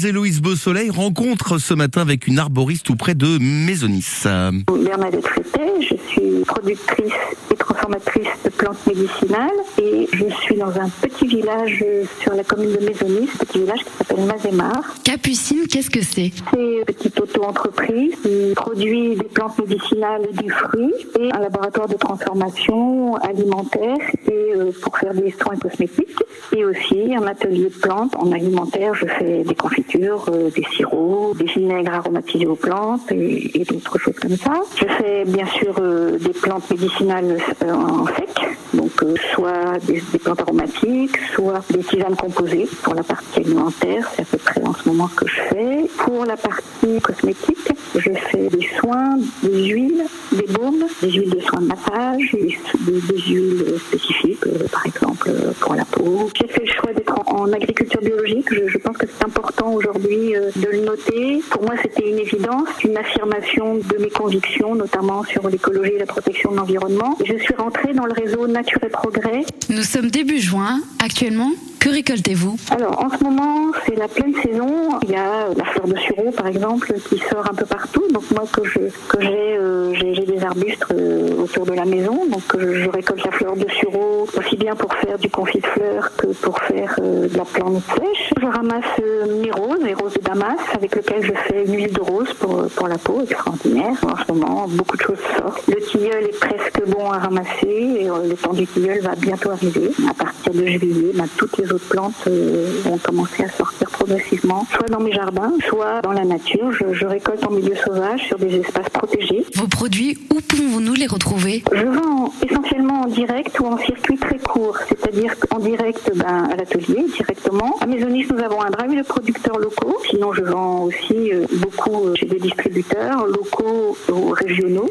Marie-Rose-Héloïse Beausoleil rencontre ce matin avec une arboriste tout près de Maisonis. Je transformatrice de plantes médicinales et je suis dans un petit village sur la commune de Maisonis, petit village qui s'appelle Mazemar. Capucine, qu'est-ce que c'est? C'est une petite auto-entreprise qui produit des plantes médicinales et du fruit et un laboratoire de transformation alimentaire et euh, pour faire des soins cosmétiques et aussi un atelier de plantes en alimentaire. Je fais des confitures, euh, des sirops, des vinaigres aromatisés aux plantes et, et d'autres choses comme ça. Je fais bien sûr euh, des plantes médicinales euh, en sec, donc euh, soit des, plantes aromatiques, soit des tisanes composées pour la partie alimentaire. C'est à peu près en ce moment ce que je fais. Pour la partie cosmétique, je fais des soins, des huiles, des baumes, des huiles de soins de massage, des, des- huiles spécifiques, euh, par exemple euh, pour la peau. J'ai fait le choix en, agriculture biologique. Je, je pense que c'est important aujourd'hui euh, de le noter. Pour moi, c'était une évidence, une affirmation de mes convictions, notamment sur l'écologie et la protection de l'environnement. Je suis rentrée dans le réseau Nature et Progrès Nous sommes début juin. Actuellement, que récoltez-vous? Alors, en ce moment, c'est la pleine saison. Il y a la fleur de sureau, par exemple, qui sort un peu partout. Donc, moi, que euh, j'ai j'ai des arbustes euh, autour de la maison. Donc, je récolte la fleur de sureau aussi bien pour faire du confit de fleurs que pour faire euh, de la plante sèche. Je ramasse mes roses, les roses de Damas, avec lesquelles je fais une huile de rose pour, la peau, extraordinaire. En ce moment, beaucoup de choses sortent. Le tilleul est presque bon à ramasser et le temps du tilleul va bientôt arriver. À partir de juillet, ben, toutes les autres plantes euh, vont commencer à sortir progressivement, soit dans mes jardins, soit dans la nature. Je, je récolte en milieu sauvage sur des espaces protégés. Vos produits, où pouvons-nous les retrouver? Je vends essentiellement en direct ou en circuit très court, c'est-à-dire en direct ben, à l'atelier directement. À Maisonis, nous avons un drive de producteurs locaux. Sinon, je vends aussi euh, beaucoup euh, chez des distributeurs locaux ou régionaux.